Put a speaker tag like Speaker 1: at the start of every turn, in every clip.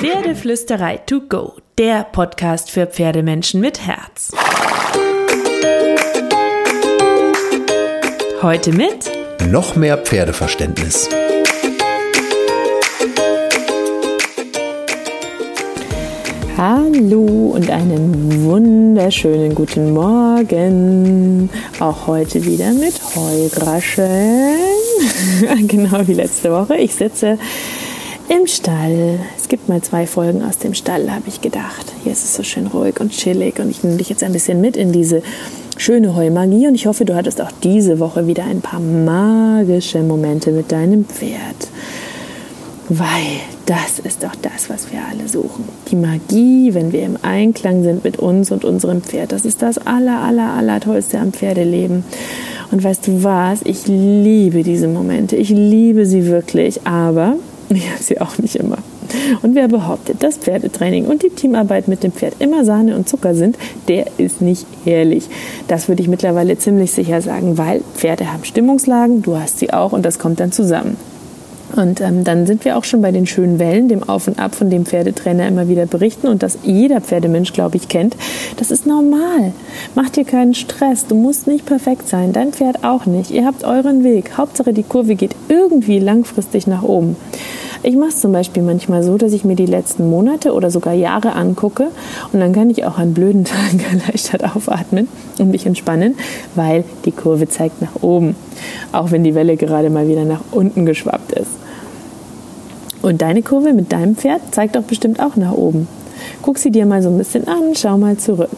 Speaker 1: Pferdeflüsterei to go, der Podcast für Pferdemenschen mit Herz. Heute mit
Speaker 2: noch mehr Pferdeverständnis.
Speaker 1: Hallo und einen wunderschönen guten Morgen. Auch heute wieder mit Heugrascheln. genau wie letzte Woche. Ich sitze im Stall. Es gibt mal zwei Folgen aus dem Stall, habe ich gedacht. Hier ist es so schön ruhig und chillig und ich nehme dich jetzt ein bisschen mit in diese schöne Heumagie und ich hoffe, du hattest auch diese Woche wieder ein paar magische Momente mit deinem Pferd. Weil das ist doch das, was wir alle suchen. Die Magie, wenn wir im Einklang sind mit uns und unserem Pferd. Das ist das aller, aller, aller Tollste am Pferdeleben. Und weißt du was? Ich liebe diese Momente. Ich liebe sie wirklich. Aber ich habe sie auch nicht immer. Und wer behauptet, dass Pferdetraining und die Teamarbeit mit dem Pferd immer Sahne und Zucker sind, der ist nicht ehrlich. Das würde ich mittlerweile ziemlich sicher sagen, weil Pferde haben Stimmungslagen, du hast sie auch und das kommt dann zusammen. Und ähm, dann sind wir auch schon bei den schönen Wellen, dem Auf und Ab, von dem Pferdetrainer immer wieder berichten und das jeder Pferdemensch, glaube ich, kennt. Das ist normal. Mach dir keinen Stress. Du musst nicht perfekt sein. Dein Pferd auch nicht. Ihr habt euren Weg. Hauptsache, die Kurve geht irgendwie langfristig nach oben. Ich mache es zum Beispiel manchmal so, dass ich mir die letzten Monate oder sogar Jahre angucke und dann kann ich auch an blöden Tagen erleichtert aufatmen und mich entspannen, weil die Kurve zeigt nach oben, auch wenn die Welle gerade mal wieder nach unten geschwappt ist. Und deine Kurve mit deinem Pferd zeigt doch bestimmt auch nach oben. Guck sie dir mal so ein bisschen an, schau mal zurück.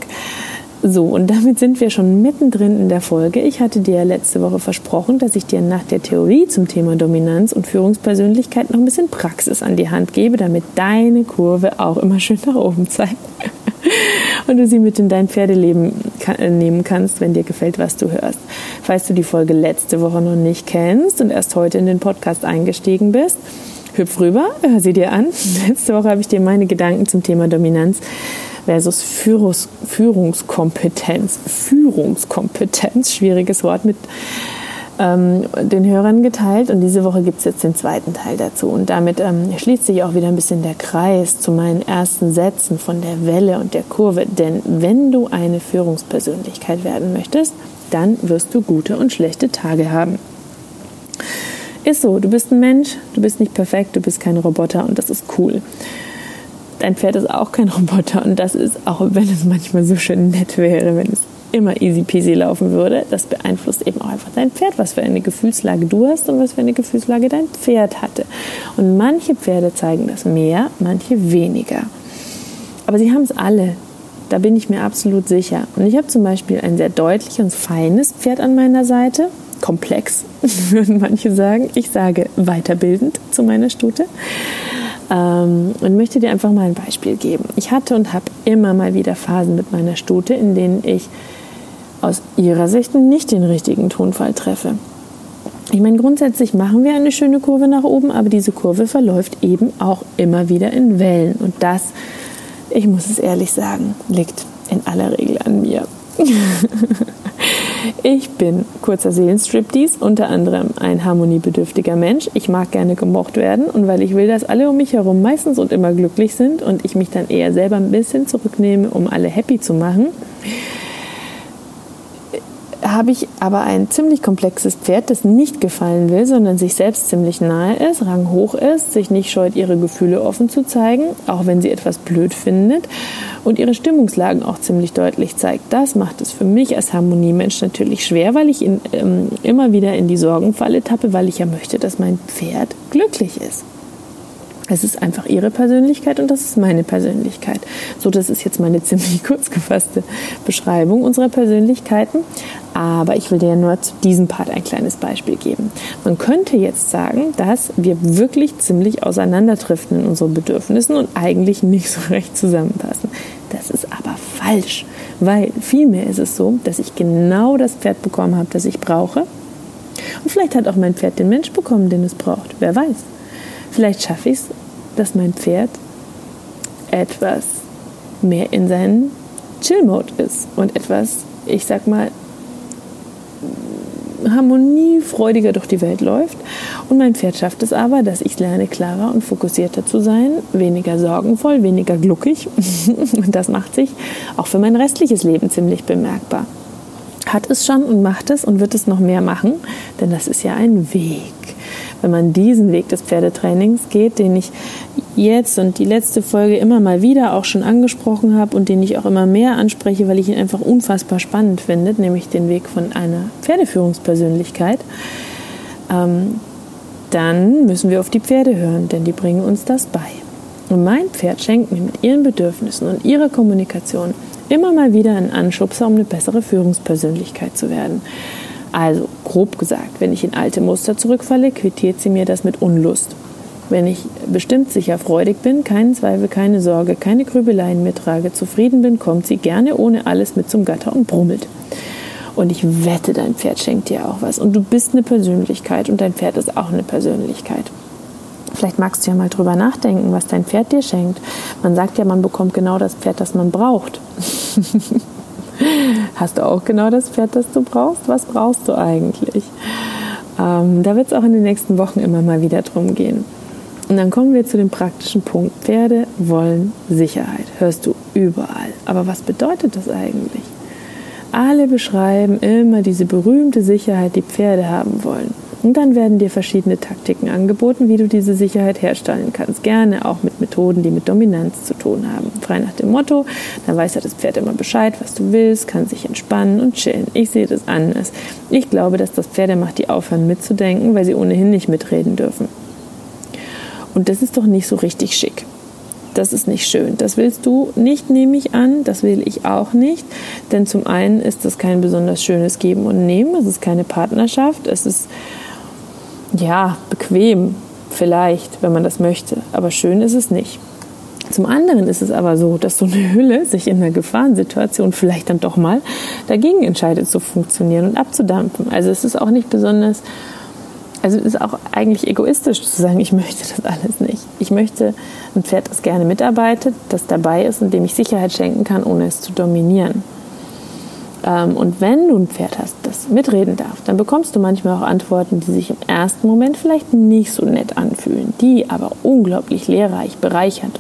Speaker 1: So, und damit sind wir schon mittendrin in der Folge. Ich hatte dir letzte Woche versprochen, dass ich dir nach der Theorie zum Thema Dominanz und Führungspersönlichkeit noch ein bisschen Praxis an die Hand gebe, damit deine Kurve auch immer schön nach oben zeigt. und du sie mit in dein Pferdeleben äh, nehmen kannst, wenn dir gefällt, was du hörst. Falls du die Folge letzte Woche noch nicht kennst und erst heute in den Podcast eingestiegen bist, hüpf rüber, hör sie dir an. Letzte Woche habe ich dir meine Gedanken zum Thema Dominanz versus Führungs Führungskompetenz, Führungskompetenz, schwieriges Wort mit ähm, den Hörern geteilt und diese Woche gibt es jetzt den zweiten Teil dazu und damit ähm, schließt sich auch wieder ein bisschen der Kreis zu meinen ersten Sätzen von der Welle und der Kurve, denn wenn du eine Führungspersönlichkeit werden möchtest, dann wirst du gute und schlechte Tage haben. Ist so, du bist ein Mensch, du bist nicht perfekt, du bist kein Roboter und das ist cool. Dein Pferd ist auch kein Roboter und das ist, auch wenn es manchmal so schön nett wäre, wenn es immer easy peasy laufen würde, das beeinflusst eben auch einfach dein Pferd, was für eine Gefühlslage du hast und was für eine Gefühlslage dein Pferd hatte. Und manche Pferde zeigen das mehr, manche weniger. Aber sie haben es alle. Da bin ich mir absolut sicher. Und ich habe zum Beispiel ein sehr deutliches und feines Pferd an meiner Seite komplex, würden manche sagen. Ich sage weiterbildend zu meiner Stute. Ähm, und möchte dir einfach mal ein Beispiel geben. Ich hatte und habe immer mal wieder Phasen mit meiner Stute, in denen ich aus ihrer Sicht nicht den richtigen Tonfall treffe. Ich meine, grundsätzlich machen wir eine schöne Kurve nach oben, aber diese Kurve verläuft eben auch immer wieder in Wellen. Und das, ich muss es ehrlich sagen, liegt in aller Regel an mir. Ich bin kurzer Seelenstriptease, unter anderem ein harmoniebedürftiger Mensch. Ich mag gerne gemocht werden und weil ich will, dass alle um mich herum meistens und immer glücklich sind und ich mich dann eher selber ein bisschen zurücknehme, um alle happy zu machen, habe ich aber ein ziemlich komplexes Pferd, das nicht gefallen will, sondern sich selbst ziemlich nahe ist, ranghoch ist, sich nicht scheut, ihre Gefühle offen zu zeigen, auch wenn sie etwas blöd findet und ihre Stimmungslagen auch ziemlich deutlich zeigt. Das macht es für mich als Harmoniemensch natürlich schwer, weil ich in, ähm, immer wieder in die Sorgenfalle tappe, weil ich ja möchte, dass mein Pferd glücklich ist. Es ist einfach ihre Persönlichkeit und das ist meine Persönlichkeit. So, das ist jetzt meine ziemlich kurz gefasste Beschreibung unserer Persönlichkeiten. Aber ich will dir nur zu diesem Part ein kleines Beispiel geben. Man könnte jetzt sagen, dass wir wirklich ziemlich auseinanderdriften in unseren Bedürfnissen und eigentlich nicht so recht zusammenpassen. Das ist aber falsch, weil vielmehr ist es so, dass ich genau das Pferd bekommen habe, das ich brauche. Und vielleicht hat auch mein Pferd den Mensch bekommen, den es braucht. Wer weiß. Vielleicht schaffe ich es, dass mein Pferd etwas mehr in seinen Chill-Mode ist und etwas, ich sag mal, harmoniefreudiger durch die Welt läuft Und mein Pferd schafft es aber, dass ich lerne, klarer und fokussierter zu sein, weniger sorgenvoll, weniger gluckig. und das macht sich auch für mein restliches Leben ziemlich bemerkbar. Hat es schon und macht es und wird es noch mehr machen, denn das ist ja ein Weg. Wenn man diesen Weg des Pferdetrainings geht, den ich jetzt und die letzte Folge immer mal wieder auch schon angesprochen habe und den ich auch immer mehr anspreche, weil ich ihn einfach unfassbar spannend finde, nämlich den Weg von einer Pferdeführungspersönlichkeit, ähm, dann müssen wir auf die Pferde hören, denn die bringen uns das bei. Und mein Pferd schenkt mir mit ihren Bedürfnissen und ihrer Kommunikation immer mal wieder einen Anschubser, um eine bessere Führungspersönlichkeit zu werden. Also, grob gesagt, wenn ich in alte Muster zurückfalle, quittiert sie mir das mit Unlust. Wenn ich bestimmt sicher freudig bin, keinen Zweifel, keine Sorge, keine Grübeleien mehr trage, zufrieden bin, kommt sie gerne ohne alles mit zum Gatter und brummelt. Und ich wette, dein Pferd schenkt dir auch was. Und du bist eine Persönlichkeit und dein Pferd ist auch eine Persönlichkeit. Vielleicht magst du ja mal drüber nachdenken, was dein Pferd dir schenkt. Man sagt ja, man bekommt genau das Pferd, das man braucht. Hast du auch genau das Pferd, das du brauchst? Was brauchst du eigentlich? Ähm, da wird es auch in den nächsten Wochen immer mal wieder drum gehen. Und dann kommen wir zu dem praktischen Punkt. Pferde wollen Sicherheit. Hörst du überall. Aber was bedeutet das eigentlich? Alle beschreiben immer diese berühmte Sicherheit, die Pferde haben wollen. Und dann werden dir verschiedene Taktiken angeboten, wie du diese Sicherheit herstellen kannst. Gerne auch mit Methoden, die mit Dominanz zu tun haben. Frei nach dem Motto, da weiß ja das Pferd immer Bescheid, was du willst, kann sich entspannen und chillen. Ich sehe das anders. Ich glaube, dass das Pferde macht, die aufhören mitzudenken, weil sie ohnehin nicht mitreden dürfen. Und das ist doch nicht so richtig schick das ist nicht schön. Das willst du nicht, nehme ich an. Das will ich auch nicht. Denn zum einen ist das kein besonders schönes Geben und Nehmen. Es ist keine Partnerschaft. Es ist, ja, bequem vielleicht, wenn man das möchte. Aber schön ist es nicht. Zum anderen ist es aber so, dass so eine Hülle sich in einer Gefahrensituation vielleicht dann doch mal dagegen entscheidet zu funktionieren und abzudampfen. Also es ist auch nicht besonders also es ist auch eigentlich egoistisch zu sagen, ich möchte das alles nicht. Ich möchte ein Pferd, das gerne mitarbeitet, das dabei ist und dem ich Sicherheit schenken kann, ohne es zu dominieren. Ähm, und wenn du ein Pferd hast, das mitreden darf, dann bekommst du manchmal auch Antworten, die sich im ersten Moment vielleicht nicht so nett anfühlen, die aber unglaublich lehrreich, bereichernd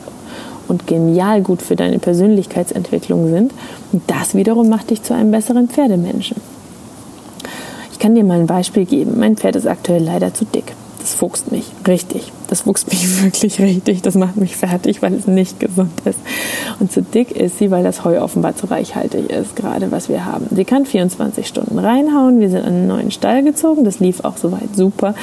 Speaker 1: und genial gut für deine Persönlichkeitsentwicklung sind. Und das wiederum macht dich zu einem besseren Pferdemenschen kann dir mal ein Beispiel geben. Mein Pferd ist aktuell leider zu dick. Das fuchst mich richtig. Das fuchst mich wirklich richtig. Das macht mich fertig, weil es nicht gesund ist. Und zu dick ist sie, weil das Heu offenbar zu reichhaltig ist, gerade was wir haben. Sie kann 24 Stunden reinhauen. Wir sind an einen neuen Stall gezogen. Das lief auch soweit super.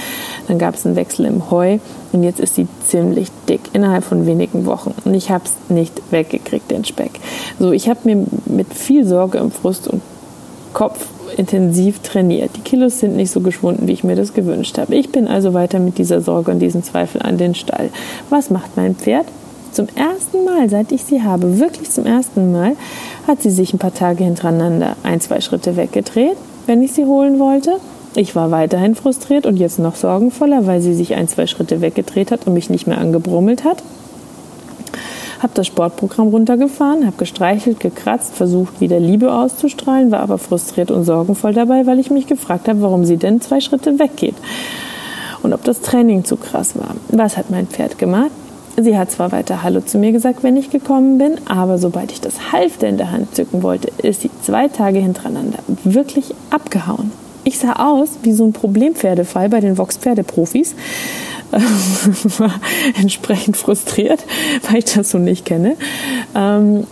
Speaker 1: Dann gab es einen Wechsel im Heu. Und jetzt ist sie ziemlich dick innerhalb von wenigen Wochen. Und ich habe es nicht weggekriegt, den Speck. So, ich habe mir mit viel Sorge im Frust und Kopf intensiv trainiert. Die Kilos sind nicht so geschwunden, wie ich mir das gewünscht habe. Ich bin also weiter mit dieser Sorge und diesem Zweifel an den Stall. Was macht mein Pferd? Zum ersten Mal, seit ich sie habe, wirklich zum ersten Mal, hat sie sich ein paar Tage hintereinander ein, zwei Schritte weggedreht, wenn ich sie holen wollte. Ich war weiterhin frustriert und jetzt noch sorgenvoller, weil sie sich ein, zwei Schritte weggedreht hat und mich nicht mehr angebrummelt hat habe das Sportprogramm runtergefahren, habe gestreichelt, gekratzt, versucht wieder Liebe auszustrahlen, war aber frustriert und sorgenvoll dabei, weil ich mich gefragt habe, warum sie denn zwei Schritte weggeht und ob das Training zu krass war. Was hat mein Pferd gemacht? Sie hat zwar weiter Hallo zu mir gesagt, wenn ich gekommen bin, aber sobald ich das Halfter in der Hand zücken wollte, ist sie zwei Tage hintereinander wirklich abgehauen. Ich sah aus wie so ein Problempferdefall bei den Vox-Pferdeprofis. War entsprechend frustriert, weil ich das so nicht kenne. Ähm,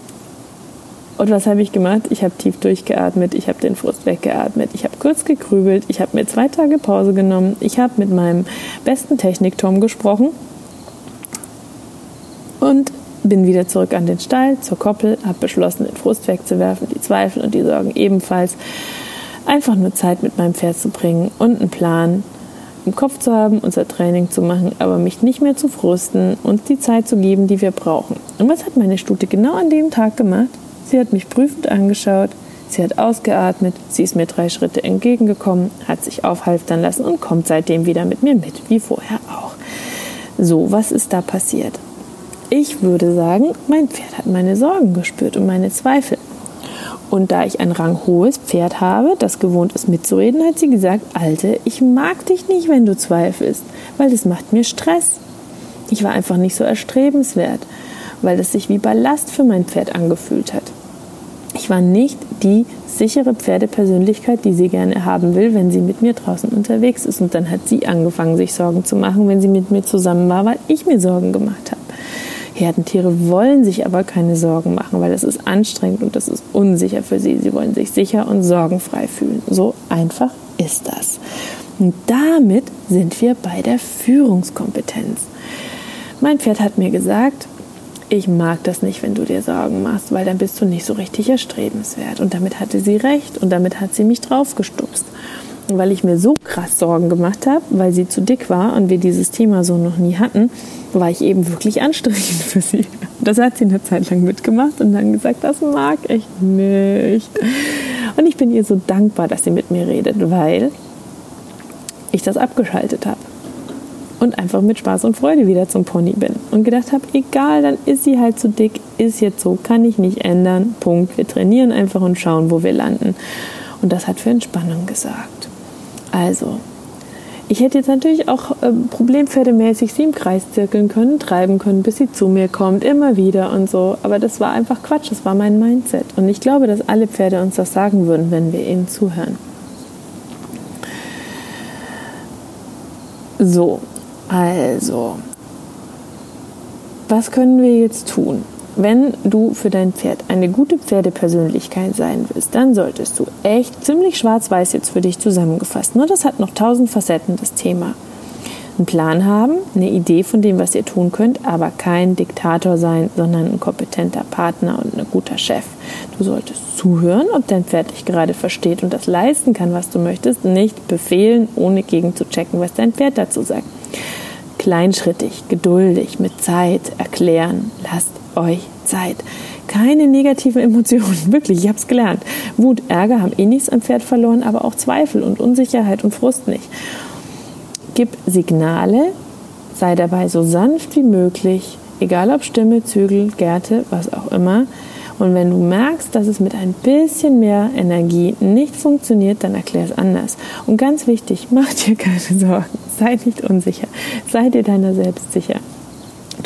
Speaker 1: und was habe ich gemacht? Ich habe tief durchgeatmet, ich habe den Frust weggeatmet, ich habe kurz gegrübelt, ich habe mir zwei Tage Pause genommen, ich habe mit meinem besten Technik-Tom gesprochen und bin wieder zurück an den Stall, zur Koppel, habe beschlossen, den Frust wegzuwerfen, die Zweifel und die Sorgen ebenfalls. Einfach nur Zeit mit meinem Pferd zu bringen und einen Plan im Kopf zu haben, unser Training zu machen, aber mich nicht mehr zu frusten, uns die Zeit zu geben, die wir brauchen. Und was hat meine Stute genau an dem Tag gemacht? Sie hat mich prüfend angeschaut, sie hat ausgeatmet, sie ist mir drei Schritte entgegengekommen, hat sich aufhalftern lassen und kommt seitdem wieder mit mir mit, wie vorher auch. So, was ist da passiert? Ich würde sagen, mein Pferd hat meine Sorgen gespürt und meine Zweifel. Und da ich ein ranghohes Pferd habe, das gewohnt ist mitzureden, hat sie gesagt, Alte, ich mag dich nicht, wenn du zweifelst, weil das macht mir Stress. Ich war einfach nicht so erstrebenswert, weil es sich wie Ballast für mein Pferd angefühlt hat. Ich war nicht die sichere Pferdepersönlichkeit, die sie gerne haben will, wenn sie mit mir draußen unterwegs ist. Und dann hat sie angefangen, sich Sorgen zu machen, wenn sie mit mir zusammen war, weil ich mir Sorgen gemacht habe. Herdentiere wollen sich aber keine Sorgen machen, weil das ist anstrengend und das ist unsicher für sie. Sie wollen sich sicher und sorgenfrei fühlen. So einfach ist das. Und damit sind wir bei der Führungskompetenz. Mein Pferd hat mir gesagt, ich mag das nicht, wenn du dir Sorgen machst, weil dann bist du nicht so richtig erstrebenswert. Und damit hatte sie recht und damit hat sie mich draufgestupst. Weil ich mir so krass Sorgen gemacht habe, weil sie zu dick war und wir dieses Thema so noch nie hatten, war ich eben wirklich anstrengend für sie. Das hat sie eine Zeit lang mitgemacht und dann gesagt, das mag ich nicht. Und ich bin ihr so dankbar, dass sie mit mir redet, weil ich das abgeschaltet habe und einfach mit Spaß und Freude wieder zum Pony bin und gedacht habe, egal, dann ist sie halt zu dick, ist jetzt so, kann ich nicht ändern, Punkt. Wir trainieren einfach und schauen, wo wir landen. Und das hat für Entspannung gesagt. Also, ich hätte jetzt natürlich auch äh, problempferdemäßig sie im Kreis zirkeln können, treiben können, bis sie zu mir kommt, immer wieder und so. Aber das war einfach Quatsch, das war mein Mindset. Und ich glaube, dass alle Pferde uns das sagen würden, wenn wir ihnen zuhören. So, also, was können wir jetzt tun? Wenn du für dein Pferd eine gute Pferdepersönlichkeit sein willst, dann solltest du echt ziemlich schwarz-weiß jetzt für dich zusammengefasst. Nur das hat noch tausend Facetten, das Thema. Einen Plan haben, eine Idee von dem, was ihr tun könnt, aber kein Diktator sein, sondern ein kompetenter Partner und ein guter Chef. Du solltest zuhören, ob dein Pferd dich gerade versteht und das leisten kann, was du möchtest, nicht befehlen, ohne gegen zu checken, was dein Pferd dazu sagt. Kleinschrittig, geduldig, mit Zeit erklären. Lasst euch Zeit. Keine negativen Emotionen, wirklich, ich habe es gelernt. Wut, Ärger haben eh nichts am Pferd verloren, aber auch Zweifel und Unsicherheit und Frust nicht. Gib Signale, sei dabei so sanft wie möglich, egal ob Stimme, Zügel, Gärte, was auch immer. Und wenn du merkst, dass es mit ein bisschen mehr Energie nicht funktioniert, dann erklär es anders. Und ganz wichtig, mach dir keine Sorgen, sei nicht unsicher, sei dir deiner selbst sicher.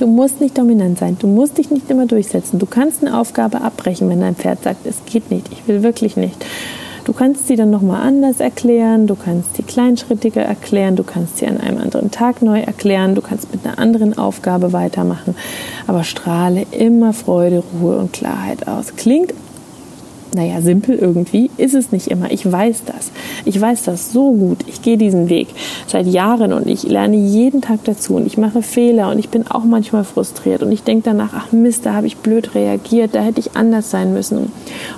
Speaker 1: Du musst nicht dominant sein, du musst dich nicht immer durchsetzen. Du kannst eine Aufgabe abbrechen, wenn dein Pferd sagt, es geht nicht, ich will wirklich nicht. Du kannst sie dann nochmal anders erklären, du kannst sie kleinschrittiger erklären, du kannst sie an einem anderen Tag neu erklären, du kannst mit einer anderen Aufgabe weitermachen, aber strahle immer Freude, Ruhe und Klarheit aus. Klingt naja, simpel irgendwie ist es nicht immer. Ich weiß das. Ich weiß das so gut. Ich gehe diesen Weg seit Jahren und ich lerne jeden Tag dazu und ich mache Fehler und ich bin auch manchmal frustriert und ich denke danach, ach Mist, da habe ich blöd reagiert, da hätte ich anders sein müssen.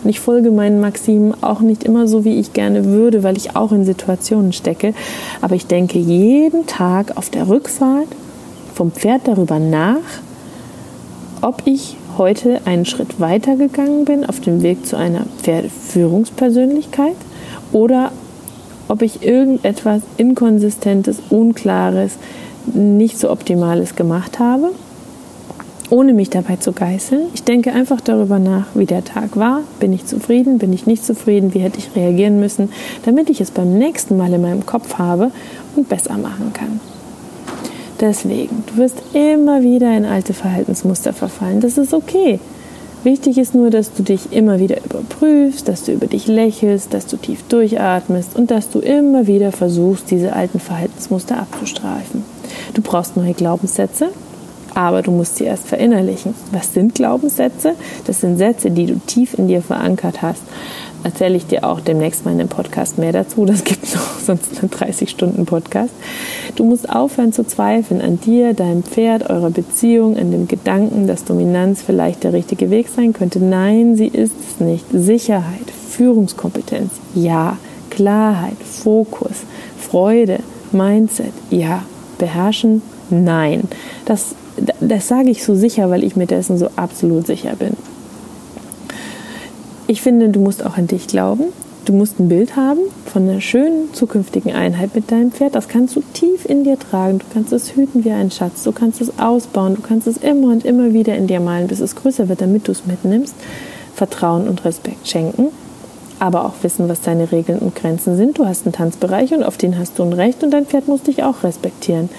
Speaker 1: Und ich folge meinen Maximen auch nicht immer so, wie ich gerne würde, weil ich auch in Situationen stecke. Aber ich denke jeden Tag auf der Rückfahrt vom Pferd darüber nach, ob ich heute einen Schritt weiter gegangen bin auf dem Weg zu einer Pferdeführungspersönlichkeit oder ob ich irgendetwas Inkonsistentes, Unklares, nicht so Optimales gemacht habe, ohne mich dabei zu geißeln. Ich denke einfach darüber nach, wie der Tag war. Bin ich zufrieden? Bin ich nicht zufrieden? Wie hätte ich reagieren müssen, damit ich es beim nächsten Mal in meinem Kopf habe und besser machen kann. Deswegen, du wirst immer wieder in alte Verhaltensmuster verfallen. Das ist okay. Wichtig ist nur, dass du dich immer wieder überprüfst, dass du über dich lächelst, dass du tief durchatmest und dass du immer wieder versuchst, diese alten Verhaltensmuster abzustreifen. Du brauchst neue Glaubenssätze, aber du musst sie erst verinnerlichen. Was sind Glaubenssätze? Das sind Sätze, die du tief in dir verankert hast erzähle ich dir auch demnächst mal in dem Podcast mehr dazu. Das gibt noch sonst einen 30-Stunden-Podcast. Du musst aufhören zu zweifeln an dir, deinem Pferd, eurer Beziehung, an dem Gedanken, dass Dominanz vielleicht der richtige Weg sein könnte. Nein, sie ist es nicht. Sicherheit, Führungskompetenz, ja. Klarheit, Fokus, Freude, Mindset, ja. Beherrschen, nein. Das, das sage ich so sicher, weil ich mir dessen so absolut sicher bin. Ich finde, du musst auch an dich glauben. Du musst ein Bild haben von einer schönen zukünftigen Einheit mit deinem Pferd. Das kannst du tief in dir tragen. Du kannst es hüten wie ein Schatz. Du kannst es ausbauen. Du kannst es immer und immer wieder in dir malen, bis es größer wird, damit du es mitnimmst. Vertrauen und Respekt schenken, aber auch wissen, was deine Regeln und Grenzen sind. Du hast einen Tanzbereich und auf den hast du ein Recht und dein Pferd muss dich auch respektieren.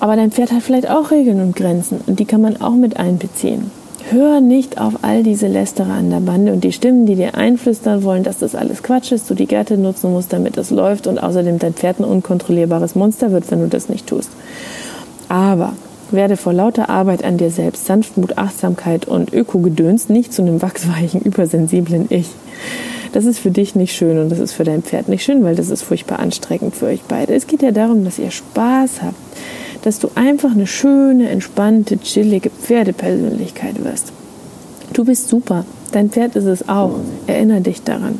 Speaker 1: Aber dein Pferd hat vielleicht auch Regeln und Grenzen und die kann man auch mit einbeziehen. Hör nicht auf all diese Lästerer an der Bande und die Stimmen, die dir einflüstern wollen, dass das alles Quatsch ist, du die Gärte nutzen musst, damit es läuft und außerdem dein Pferd ein unkontrollierbares Monster wird, wenn du das nicht tust. Aber werde vor lauter Arbeit an dir selbst, Sanftmut, Achtsamkeit und Ökogedöns nicht zu einem wachsweichen, übersensiblen Ich. Das ist für dich nicht schön und das ist für dein Pferd nicht schön, weil das ist furchtbar anstrengend für euch beide. Es geht ja darum, dass ihr Spaß habt dass du einfach eine schöne, entspannte, chillige Pferdepersönlichkeit wirst. Du bist super, dein Pferd ist es auch. Erinnere dich daran.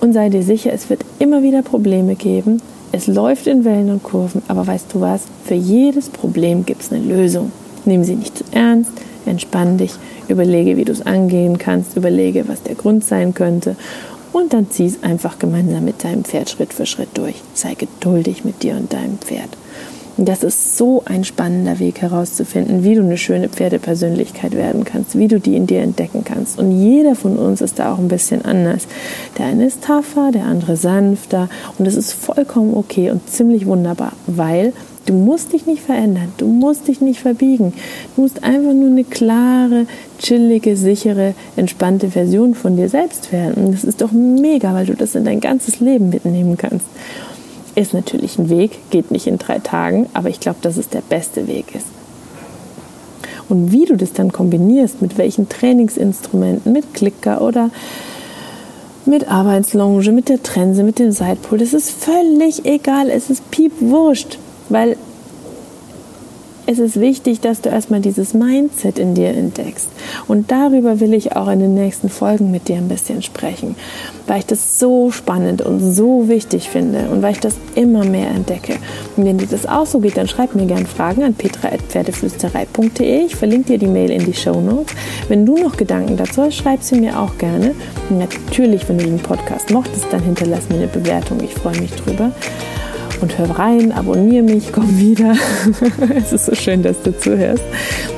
Speaker 1: Und sei dir sicher, es wird immer wieder Probleme geben. Es läuft in Wellen und Kurven, aber weißt du was? Für jedes Problem gibt es eine Lösung. Nimm sie nicht zu ernst, entspann dich, überlege, wie du es angehen kannst, überlege, was der Grund sein könnte und dann zieh es einfach gemeinsam mit deinem Pferd Schritt für Schritt durch. Sei geduldig mit dir und deinem Pferd. Das ist so ein spannender Weg herauszufinden, wie du eine schöne Pferdepersönlichkeit werden kannst, wie du die in dir entdecken kannst. Und jeder von uns ist da auch ein bisschen anders. Der eine ist tougher, der andere sanfter. Und es ist vollkommen okay und ziemlich wunderbar, weil Du musst dich nicht verändern, du musst dich nicht verbiegen. Du musst einfach nur eine klare, chillige, sichere, entspannte Version von dir selbst werden. Und das ist doch mega, weil du das in dein ganzes Leben mitnehmen kannst. Ist natürlich ein Weg, geht nicht in drei Tagen, aber ich glaube, dass es der beste Weg ist. Und wie du das dann kombinierst, mit welchen Trainingsinstrumenten, mit Klicker oder mit Arbeitslonge, mit der Trense, mit dem Seitpol, das ist völlig egal, es ist piepwurscht, weil es ist wichtig, dass du erstmal dieses Mindset in dir entdeckst. Und darüber will ich auch in den nächsten Folgen mit dir ein bisschen sprechen, weil ich das so spannend und so wichtig finde und weil ich das immer mehr entdecke. Und wenn dir das auch so geht, dann schreib mir gerne Fragen an petra.pferdeflüsterei.de. Ich verlinke dir die Mail in die Show Notes. Wenn du noch Gedanken dazu hast, schreib sie mir auch gerne. Und natürlich, wenn du den Podcast mochtest, dann hinterlass mir eine Bewertung. Ich freue mich drüber und hör rein, abonniere mich, komm wieder. es ist so schön, dass du zuhörst.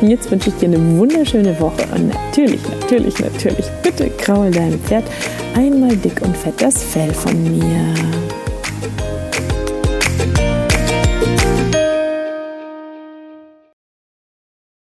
Speaker 1: Und jetzt wünsche ich dir eine wunderschöne Woche und natürlich, natürlich, natürlich, bitte kraul deinem Pferd einmal dick und fett das Fell von mir.